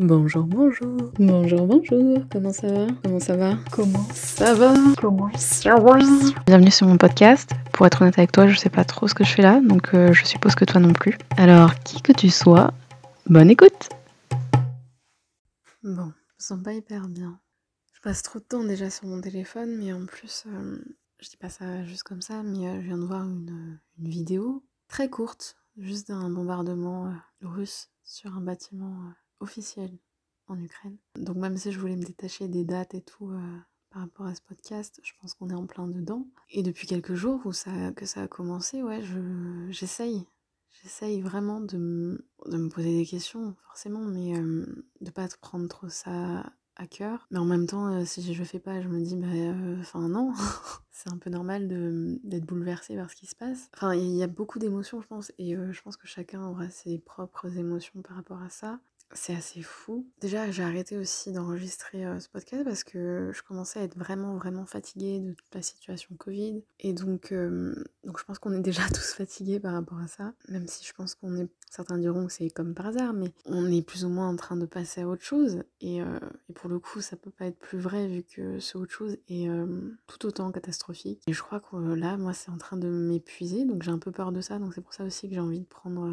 Bonjour, bonjour. Bonjour, bonjour. Comment ça va? Comment ça va? Comment ça va? Comment ça va? Bienvenue sur mon podcast. Pour être honnête avec toi, je sais pas trop ce que je fais là, donc euh, je suppose que toi non plus. Alors, qui que tu sois, bonne écoute Bon, je me sens pas hyper bien. Je passe trop de temps déjà sur mon téléphone, mais en plus, euh, je dis pas ça juste comme ça, mais euh, je viens de voir une, une vidéo très courte, juste d'un bombardement russe sur un bâtiment euh, officiel en Ukraine. Donc même si je voulais me détacher des dates et tout euh, par rapport à ce podcast, je pense qu'on est en plein dedans. Et depuis quelques jours où ça, que ça a commencé, ouais, je, j'essaye. J'essaye vraiment de, me- de me poser des questions, forcément, mais euh, de pas prendre trop ça à cœur. Mais en même temps, euh, si je le fais pas, je me dis, bah, euh, enfin non, c'est un peu normal d'être bouleversé par ce qui se passe. Enfin, il y a beaucoup d'émotions, je pense, et je pense que chacun aura ses propres émotions par rapport à ça. C'est assez fou. Déjà, j'ai arrêté aussi d'enregistrer euh, ce podcast parce que je commençais à être vraiment, vraiment fatiguée de toute la situation Covid. Et donc, euh, je pense qu'on est déjà tous fatigués par rapport à ça. Même si je pense qu'on est. Certains diront que c'est comme par hasard, mais on est plus ou moins en train de passer à autre chose. Et, euh, pour le coup, ça peut pas être plus vrai vu que ce autre chose est tout autant catastrophique. Et je crois que là, moi, c'est en train de m'épuiser. Donc j'ai un peu peur de ça. Donc c'est pour ça aussi que j'ai envie de prendre.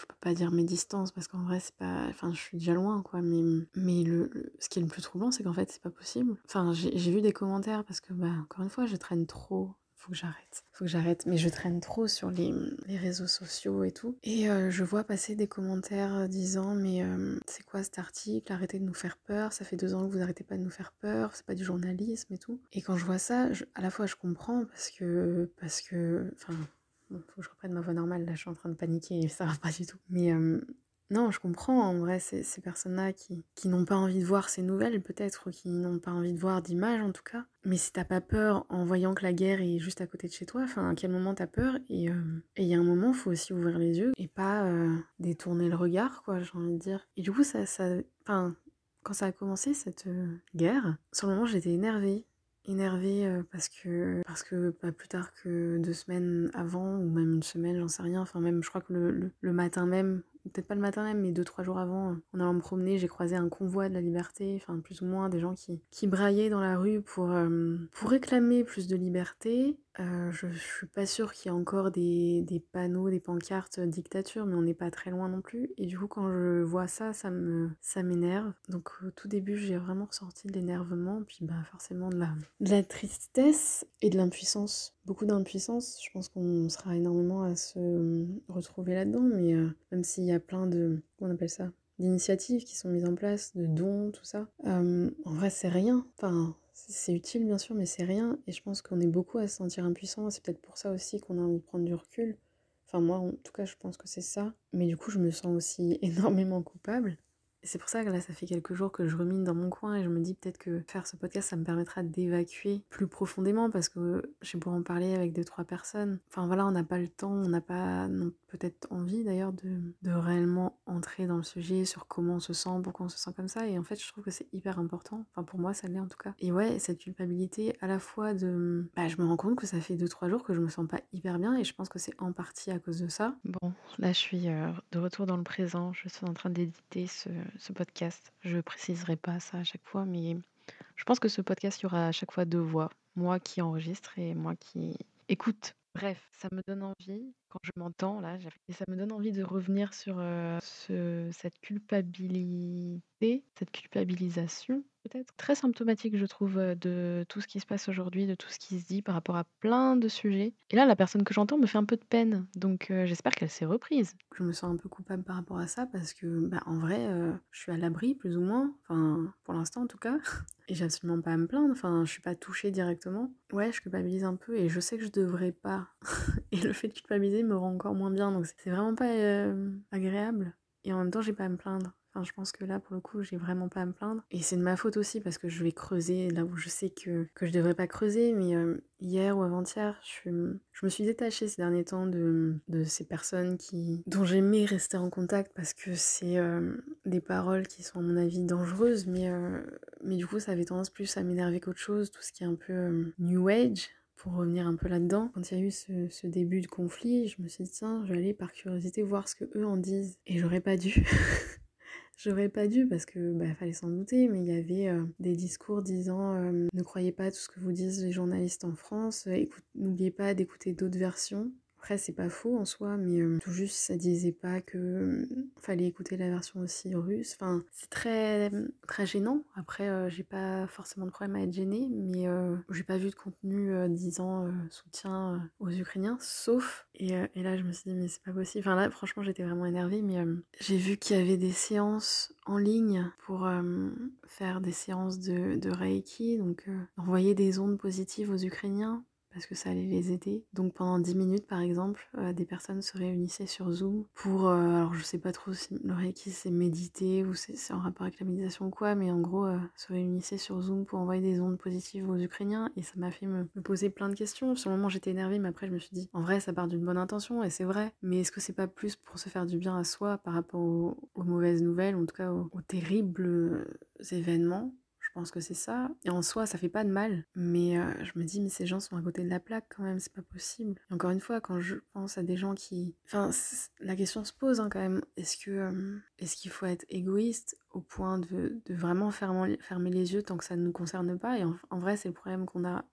je peux pas dire mes distances parce qu'en vrai, c'est pas. Enfin, je suis déjà loin, quoi. Mais, mais le, ce qui est le plus troublant, c'est qu'en fait, c'est pas possible. Enfin, j'ai vu des commentaires parce que, bah, encore une fois, je traîne trop. Faut que j'arrête. Faut que j'arrête. Mais je traîne trop sur les, les réseaux sociaux et tout. Et euh, je vois passer des commentaires disant Mais euh, c'est quoi cet article? Arrêtez de nous faire peur. Ça fait deux ans que vous arrêtez pas de nous faire peur. C'est pas du journalisme et tout. Et quand je vois ça, à la fois, je comprends parce que. Parce que. Enfin. Faut que je reprenne ma voix normale. Là, je suis en train de paniquer et ça va pas du tout. Mais. euh, non, je comprends en vrai ces, ces personnes-là qui, qui n'ont pas envie de voir ces nouvelles, peut-être, ou qui n'ont pas envie de voir d'images en tout cas. Mais si t'as pas peur en voyant que la guerre est juste à côté de chez toi, enfin, à quel moment t'as peur? Et euh, il y a un moment, faut aussi ouvrir les yeux et pas euh, détourner le regard, quoi, j'ai envie de dire. Et du coup, ça. ça quand ça a commencé, cette euh, guerre, sur le moment, j'étais énervée énervée parce que parce que pas plus tard que deux semaines avant ou même une semaine j'en sais rien enfin même je crois que le, le- matin même peut-être pas le matin même mais deux trois jours avant en allant me promener j'ai croisé un convoi de la liberté enfin plus ou moins des gens qui braillaient dans la rue pour euh, pour réclamer plus de liberté Euh, je, je suis pas sûre qu'il y ait encore des, panneaux des pancartes euh, dictature mais on n'est pas très loin non plus et du coup quand je vois ça ça me ça m'énerve donc au tout début j'ai vraiment ressorti de l'énervement puis bah forcément de la de la tristesse et de l'impuissance. Beaucoup d'impuissance. Je pense qu'on sera énormément à se euh, retrouver là-dedans, mais euh, même s'il y a plein de. Comment on appelle ça D'initiatives qui sont mises en place, de dons, tout ça. euh, en vrai, c'est rien. Enfin, c'est utile bien sûr, mais c'est rien. Et je pense qu'on est beaucoup à se sentir impuissant. C'est peut-être pour ça aussi qu'on a envie de prendre du recul. Enfin, moi, en tout cas, je pense que c'est ça. Mais du coup, je me sens aussi énormément coupable. C'est pour ça que là, ça fait quelques jours que je rumine dans mon coin et je me dis peut-être que faire ce podcast, ça me permettra d'évacuer plus profondément parce que vais pouvoir en parler avec deux, trois personnes. Enfin voilà, on n'a pas le temps, on n'a pas non, peut-être envie d'ailleurs de, de réellement entrer dans le sujet sur comment on se sent, pourquoi on se sent comme ça. Et en fait, je trouve que c'est hyper important. Enfin pour moi, ça l'est en tout cas. Et ouais, cette culpabilité à la fois de... Bah, je me rends compte que ça fait deux, trois jours que je me sens pas hyper bien et je pense que c'est en partie à cause de ça. Bon, là je suis euh, de retour dans le présent. Je suis en train d'éditer ce, ce podcast. Je préciserai pas ça à chaque fois, mais je pense que ce podcast, il y aura à chaque fois deux voix. Moi qui enregistre et moi qui écoute. Bref, ça me donne envie, quand je m'entends là, et ça me donne envie de revenir sur ce- cette culpabilité, cette culpabilisation peut-être. Très symptomatique, je trouve, de tout ce qui se passe aujourd'hui, de tout ce qui se dit par rapport à plein de sujets. Et là, la personne que j'entends me fait un peu de peine, donc j'espère qu'elle s'est reprise. Je me sens un peu coupable par rapport à ça parce que, bah, en vrai, je suis à l'abri plus ou moins, enfin, pour l'instant en tout cas, et j'ai absolument pas à me plaindre, enfin, je suis pas touchée directement. Ouais, je culpabilise un peu et je sais que je devrais pas. et le fait de culpabiliser me rend encore moins bien, donc c'est vraiment pas euh, agréable. Et en même temps, j'ai pas à me plaindre. Enfin, je pense que là, pour le coup, j'ai vraiment pas à me plaindre. Et c'est de ma faute aussi parce que je vais creuser là où je sais que, que je devrais pas creuser. Mais euh, hier ou avant-hier, je, je me suis détachée ces derniers temps de, de ces personnes qui, dont j'aimais rester en contact parce que c'est euh, des paroles qui sont, à mon avis, dangereuses. Mais, mais du coup, ça avait tendance plus à m'énerver qu'autre chose. Tout ce qui est un peu New Age pour revenir un peu là-dedans, quand il y a eu ce, ce début de conflit, je me suis dit, tiens, je vais aller par curiosité voir ce que eux en disent. Et j'aurais pas dû. J'aurais pas dû parce que bah, fallait s'en douter, mais il y avait euh, des discours disant euh, ne croyez pas tout ce que vous disent les journalistes en France, n'oubliez pas d'écouter d'autres versions. Après, c'est pas faux en soi, mais euh, tout juste, ça disait pas que euh, fallait écouter la version aussi russe. Enfin, c'est très, très gênant. Après, euh, j'ai pas forcément de problème à être gênée, mais euh, j'ai pas vu de contenu disant soutien aux Ukrainiens, sauf. Et, et, là, je me suis dit, mais c'est pas possible. Enfin, là, franchement, j'étais vraiment énervée, mais j'ai vu qu'il y avait des séances en ligne pour faire des séances de, de Reiki, donc envoyer des ondes positives aux Ukrainiens parce que ça allait les aider. Donc pendant 10 minutes par exemple, euh, des personnes se réunissaient sur Zoom pour, euh, alors je sais pas trop si le Reiki c'est méditer ou c'est en rapport avec la méditation ou quoi, mais en gros euh, se réunissaient sur Zoom pour envoyer des ondes positives aux Ukrainiens et ça m'a fait me, poser plein de questions. Sur le moment j'étais énervée, mais après je me suis dit, en vrai ça part d'une bonne intention et c'est vrai, mais est-ce que c'est pas plus pour se faire du bien à soi par rapport aux, mauvaises nouvelles, en tout cas aux, terribles événements? Pense que c'est ça. Et en soi, ça fait pas de mal. Mais euh, je me dis, mais ces gens sont à côté de la plaque quand même, c'est pas possible. Encore une fois, quand je pense à des gens qui. Enfin, la question se pose hein, quand même. Est-ce que euh, est-ce qu'il faut être égoïste au point de, vraiment fermer, les yeux tant que ça ne nous concerne pas? Et en vrai, c'est le problème qu'on a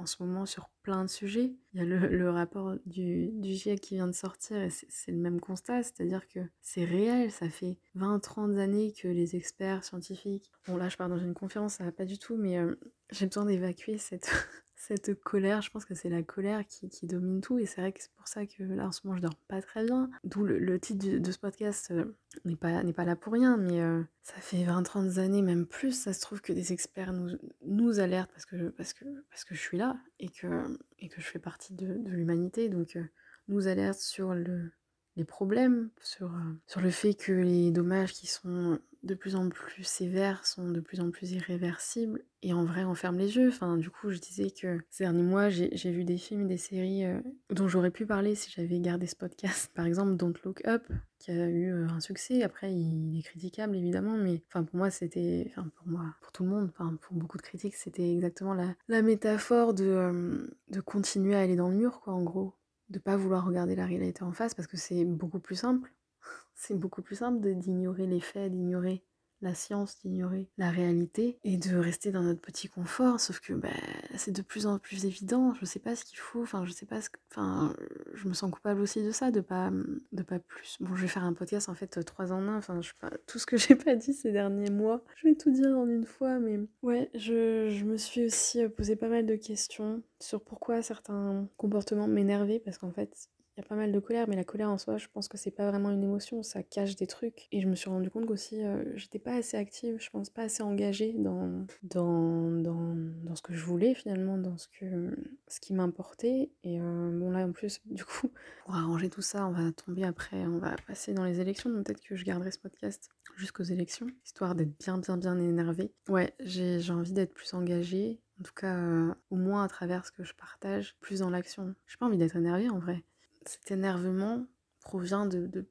en ce moment sur plein de sujets. Il y a le, rapport du, du GIEC qui vient de sortir et c'est le même constat, c'est-à-dire que c'est réel, ça fait 20-30 années que les experts scientifiques... Bon là je pars dans une conférence, ça va pas du tout, mais euh, j'ai besoin d'évacuer cette, cette colère, je pense que c'est la colère qui, domine tout et c'est vrai que c'est pour ça que là en ce moment je dors pas très bien. D'où le, titre de, ce podcast euh, n'est pas, pas là pour rien, mais euh, ça fait 20-30 années, même plus, ça se trouve que des experts nous, nous alertent parce que, parce, que, parce que je suis là et que, et que je fais partie de, de l'humanité, donc euh, nous alertent sur le, les problèmes, sur, euh, sur le fait que les dommages qui sont de plus en plus sévères sont de plus en plus irréversibles et en vrai on ferme les yeux. Enfin, du coup, je disais que ces derniers mois, j'ai vu des films et des séries euh, dont j'aurais pu parler si j'avais gardé ce podcast. Par exemple, Don't Look Up, qui a eu euh, un succès. Après, il est critiquable évidemment, mais enfin pour moi, c'était, enfin pour moi, pour tout le monde, enfin pour beaucoup de critiques, c'était exactement la, la métaphore de, de continuer à aller dans le mur, quoi, en gros. De pas vouloir regarder la réalité en face parce que c'est beaucoup plus simple. C'est beaucoup plus simple d'ignorer les faits, d'ignorer la science, d'ignorer la réalité et de rester dans notre petit confort. Sauf que bah, c'est de plus en plus évident. Je sais pas ce qu'il faut. Enfin, je sais pas ce. Enfin, je me sens coupable aussi de ça, de pas, de pas plus. Bon, je vais faire un podcast en fait trois en un. Enfin, je pas tout ce que j'ai pas dit ces derniers mois. Je vais tout dire en une fois, mais ouais, je, je me suis aussi posé pas mal de questions sur pourquoi certains comportements m'énervaient parce qu'en fait, y a pas mal de colère, mais la colère en soi, je pense que c'est pas vraiment une émotion, ça cache des trucs. Et je me suis rendu compte qu'aussi, euh, j'étais pas assez active, je pense pas assez engagée dans, dans, dans, dans ce que je voulais finalement, dans ce, que, ce qui m'importait. Et euh, bon, là en plus, du coup, pour arranger tout ça, on va tomber après, on va passer dans les élections, donc peut-être que je garderai ce podcast jusqu'aux élections, histoire d'être bien, bien, bien énervée. Ouais, j'ai envie d'être plus engagée. En tout cas, euh, au moins à travers ce que je partage, plus dans l'action. J'ai pas envie d'être énervée en vrai cet énervement provient de,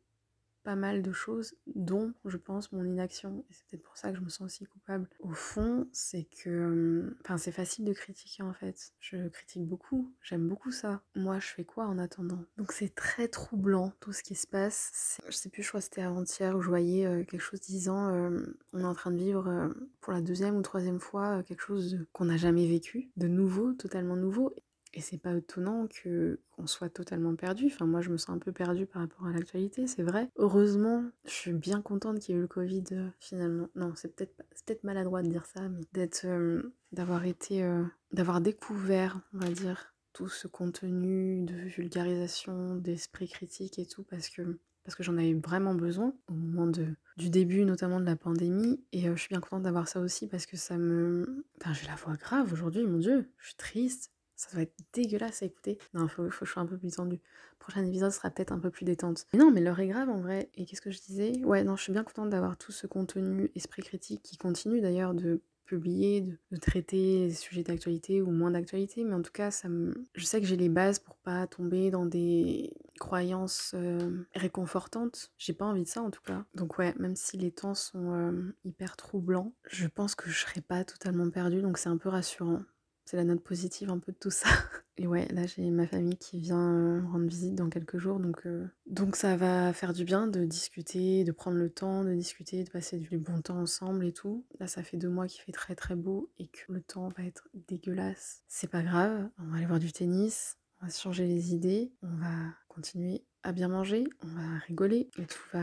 pas mal de choses, dont, je pense, mon inaction. Et c'est peut-être pour ça que je me sens aussi coupable. Au fond, c'est que... Enfin, c'est facile de critiquer, en fait. Je critique beaucoup. J'aime beaucoup ça. Moi, je fais quoi en attendant? Donc c'est très troublant, tout ce qui se passe. Je sais plus, je crois que c'était avant-hier, où je voyais euh, quelque chose disant euh, on est en train de vivre euh, pour la deuxième ou troisième fois quelque chose qu'on n'a jamais vécu, de nouveau, totalement nouveau. Et c'est pas étonnant que qu'on soit totalement perdu. Enfin, moi, je me sens un peu perdue par rapport à l'actualité, c'est vrai. Heureusement, je suis bien contente qu'il y ait eu le Covid euh, finalement. Non, c'est peut-être peut-être maladroit de dire ça, mais d'être, euh, d'avoir été, euh, d'avoir découvert, on va dire, tout ce contenu de vulgarisation, d'esprit critique et tout, parce que parce que j'en avais vraiment besoin au moment de, du début notamment de la pandémie et je suis bien contente d'avoir ça aussi parce que ça me... Enfin j'ai la voix grave aujourd'hui, mon dieu, je suis triste, ça va être dégueulasse à écouter. Non, faut, faut que je sois un peu plus tendue. Le prochain épisode sera peut-être un peu plus détente. Mais non, mais l'heure est grave en vrai. Et qu'est-ce que je disais? Ouais, non, je suis bien contente d'avoir tout ce contenu esprit critique qui continue d'ailleurs de publier, de, traiter des sujets d'actualité ou moins d'actualité, mais en tout cas, ça je sais que j'ai les bases pour pas tomber dans des croyances euh, réconfortantes. J'ai pas envie de ça en tout cas. Donc ouais, même si les temps sont euh, hyper troublants, je pense que je serai pas totalement perdue, donc c'est un peu rassurant c'est la note positive un peu de tout ça. Et ouais, là j'ai ma famille qui vient rendre visite dans quelques jours, donc, donc ça va faire du bien de discuter, de prendre le temps de discuter, de passer du bon temps ensemble et tout. Là ça fait deux mois qu'il fait très très beau et que le temps va être dégueulasse. C'est pas grave, on va aller voir du tennis, on va se changer les idées, on va continuer à bien manger, on va rigoler et tout va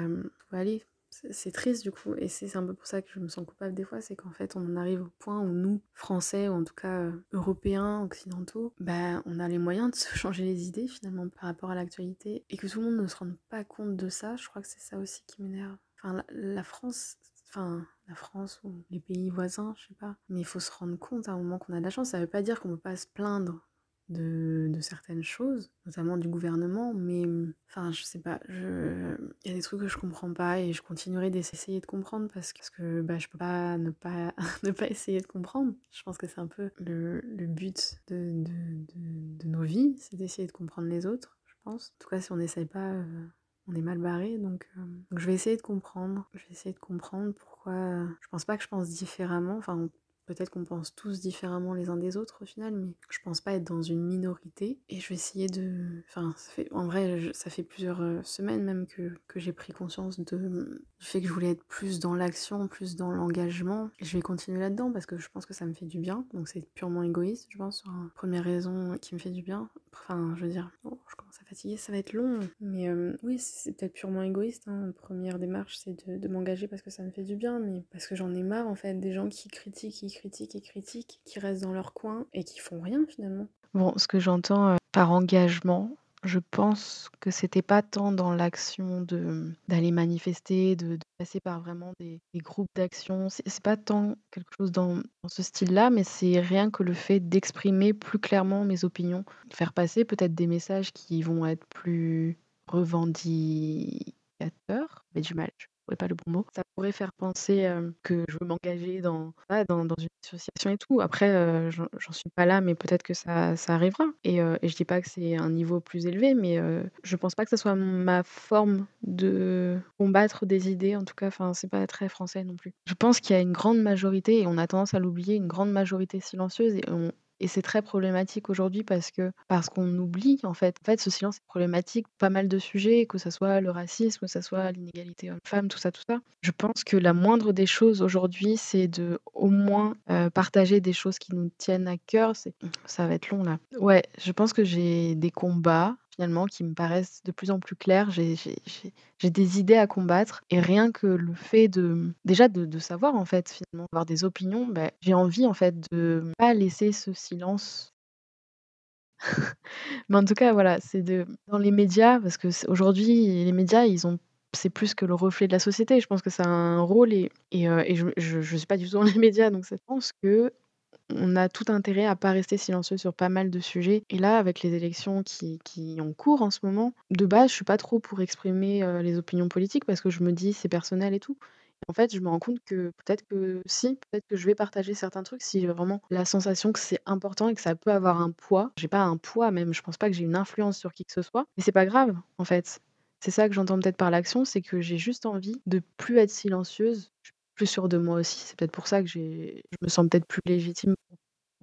aller c'est triste du coup, et c'est un peu pour ça que je me sens coupable des fois, c'est qu'en fait on en arrive au point où nous, Français, ou en tout cas euh, Européens, Occidentaux, bah on a les moyens de se changer les idées finalement par rapport à l'actualité, et que tout le monde ne se rende pas compte de ça, je crois que c'est ça aussi qui m'énerve. Enfin la, France, enfin la France ou les pays voisins, je sais pas, mais il faut se rendre compte à un moment qu'on a de la chance, ça veut pas dire qu'on peut pas se plaindre de, certaines choses, notamment du gouvernement, mais enfin, je sais pas, il y a des trucs que je comprends pas et je continuerai d'essayer de comprendre parce que, parce que bah, je peux pas ne, pas ne pas essayer de comprendre. Je pense que c'est un peu le, le but de, de, de, nos vies, c'est d'essayer de comprendre les autres, je pense. En tout cas, si on n'essaye pas, euh, on est mal barré, donc, euh, donc, je vais essayer de comprendre. Je vais essayer de comprendre pourquoi. Je pense pas que je pense différemment, enfin, Peut-être qu'on pense tous différemment les uns des autres au final, mais je pense pas être dans une minorité. Et je vais essayer de. Enfin, ça fait... en vrai, ça fait plusieurs euh, semaines même que, que j'ai pris conscience de... du fait que je voulais être plus dans l'action, plus dans l'engagement. Et je vais continuer là-dedans parce que je pense que ça me fait du bien. Donc c'est purement égoïste, je pense. Première raison qui me fait du bien. Enfin, je veux dire, je commence à fatiguer, ça va être long. Mais euh, oui, c'est peut-être purement égoïste. Hein. Première démarche, c'est de, de m'engager parce que ça me fait du bien, mais parce que j'en ai marre en fait des gens qui critiquent, qui critiquent et critiquent, qui restent dans leur coin et qui font rien finalement. Bon, ce que j'entends euh, par engagement, je pense que c'était pas tant dans l'action de d'aller manifester, de, passer par vraiment des, groupes d'action. C'est pas tant quelque chose dans, ce style-là, mais c'est rien que le fait d'exprimer plus clairement mes opinions, faire passer peut-être des messages qui vont être plus revendicateurs, mais du mal, pas le bon mot. Ça pourrait faire penser que je veux m'engager dans, dans, une association et tout. Après, j'en suis pas là, mais peut-être que ça, ça arrivera. Et, et, je dis pas que c'est un niveau plus élevé, mais je pense pas que ça soit ma forme de combattre des idées. En tout cas, enfin, c'est pas très français non plus. Je pense qu'il y a une grande majorité, et on a tendance à l'oublier, une grande majorité silencieuse, et on, et c'est très problématique aujourd'hui parce que parce qu'on oublie en fait. En fait, ce silence est problématique pas mal de sujets, que ce soit le racisme, que ce soit l'inégalité homme-femme, tout ça, tout ça. Je pense que la moindre des choses aujourd'hui, c'est de au moins euh, partager des choses qui nous tiennent à cœur. Ça va être long là. Ouais, je pense que j'ai des combats finalement qui me paraissent de plus en plus claires. J'ai des idées à combattre et rien que le fait de déjà de, savoir en fait finalement avoir des opinions, bah, j'ai envie en fait de pas laisser ce silence. Mais en tout cas voilà, c'est de dans les médias parce que aujourd'hui les médias ils ont c'est plus que le reflet de la société. Je pense que ça a un rôle et, et, euh, je ne suis pas du tout dans les médias, donc je pense que on a tout intérêt à pas rester silencieux sur pas mal de sujets. Et là, avec les élections qui, qui ont cours en ce moment, de base, je suis pas trop pour exprimer euh, les opinions politiques parce que je me dis c'est personnel et tout. en fait, je me rends compte que peut-être que si, peut-être que je vais partager certains trucs si j'ai vraiment la sensation que c'est important et que ça peut avoir un poids. J'ai pas un poids même, je pense pas que j'ai une influence sur qui que ce soit. Mais c'est pas grave, en fait. C'est ça que j'entends peut-être par l'action, c'est que j'ai juste envie de plus être silencieuse plus sûre de moi aussi. C'est peut-être pour ça que je me sens peut-être plus légitime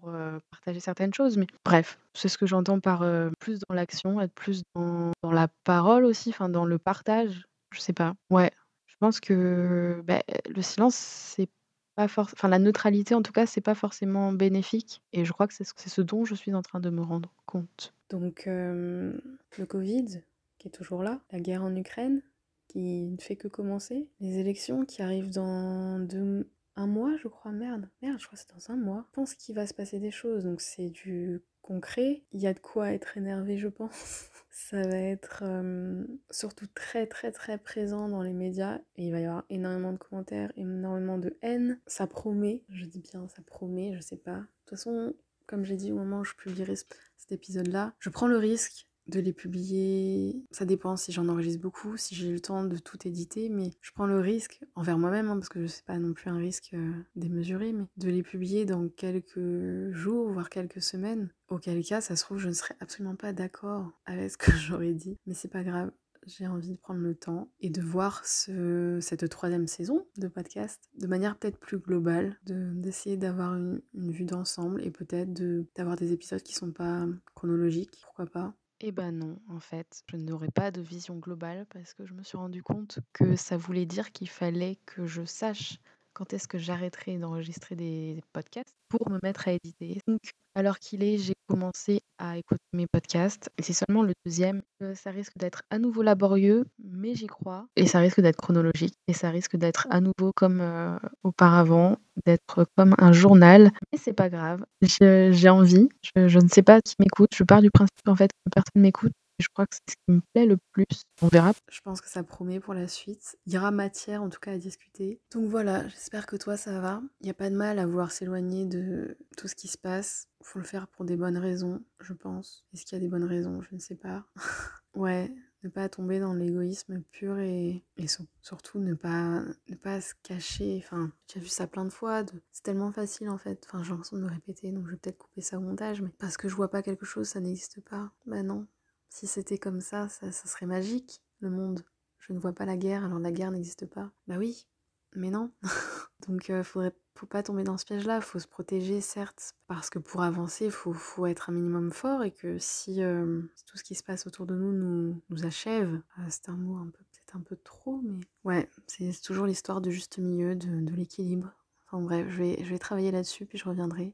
pour, partager certaines choses. Mais bref, c'est ce que j'entends par plus dans l'action, être plus dans, dans, la parole aussi, enfin dans le partage. Je sais pas. Ouais, je pense que bah, le silence, c'est pas forcément. Enfin, la neutralité, en tout cas, c'est pas forcément bénéfique. Et je crois que c'est ce dont je suis en train de me rendre compte. Donc, le Covid, qui est toujours là, la guerre en Ukraine, qui ne fait que commencer. Les élections qui arrivent dans deux, un mois, je crois. Merde, merde, je crois que c'est dans un mois. Je pense qu'il va se passer des choses, donc c'est du concret. Il y a de quoi être énervé, je pense. Ça va être euh, surtout très très très présent dans les médias et il va y avoir énormément de commentaires, énormément de haine. Ça promet, je dis bien ça promet, je sais pas. De toute façon, comme j'ai dit au moment où je publierai cet épisode-là, je prends le risque de les publier. Ça dépend si j'en enregistre beaucoup, si j'ai le temps de tout éditer, mais je prends le risque envers moi-même, hein, parce que je sais pas non plus un risque euh, démesuré, mais de les publier dans quelques jours, voire quelques semaines. Auquel cas, ça se trouve, je ne serais absolument pas d'accord avec ce que j'aurais dit, mais c'est pas grave. j'ai envie de prendre le temps et de voir ce, cette troisième saison de podcast de manière peut-être plus globale, d'essayer d'avoir une, une, vue d'ensemble et peut-être d'avoir des épisodes qui sont pas chronologiques, pourquoi pas. Eh ben non, en fait, je n'aurais pas de vision globale parce que je me suis rendu compte que ça voulait dire qu'il fallait que je sache quand est-ce que j'arrêterai d'enregistrer des podcasts pour me mettre à éditer. Donc, alors qu'il est, j'ai commencé à écouter mes podcasts. C'est seulement le deuxième. Euh, ça risque d'être à nouveau laborieux, mais j'y crois. Et ça risque d'être chronologique. Et ça risque d'être à nouveau comme euh, auparavant, d'être comme un journal. Mais c'est pas grave. J'ai envie. Je, ne sais pas qui m'écoute. Je pars du principe en fait que personne m'écoute je crois que c'est ce qui me plaît le plus. On verra. Je pense que ça promet pour la suite. Il y aura matière en tout cas à discuter. Donc voilà, j'espère que toi ça va. Il n'y a pas de mal à vouloir s'éloigner de tout ce qui se passe. Faut le faire pour des bonnes raisons, je pense. Est-ce qu'il y a des bonnes raisons? Je ne sais pas. ouais, ne pas tomber dans l'égoïsme pur et, et surtout ne pas, ne pas se cacher. Enfin, j'ai vu ça plein de fois. C'est tellement facile en fait. Enfin, j'ai l'impression de me répéter, donc je vais peut-être couper ça au montage. Mais parce que je vois pas quelque chose, ça n'existe pas. Bah non, si c'était comme ça, ça, serait magique, le monde. Je ne vois pas la guerre, alors la guerre n'existe pas. Bah oui, mais non. Donc euh, faudrait, faut pas tomber dans ce piège-là, faut se protéger certes, parce que pour avancer, il faut, être un minimum fort et que si, euh, tout ce qui se passe autour de nous nous, nous achève, ah, c'est un mot un peu peut-être un peu trop, mais ouais, c'est toujours l'histoire du juste milieu, de, de l'équilibre. Enfin bref, je vais, je vais travailler là-dessus, puis je reviendrai.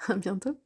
à bientôt.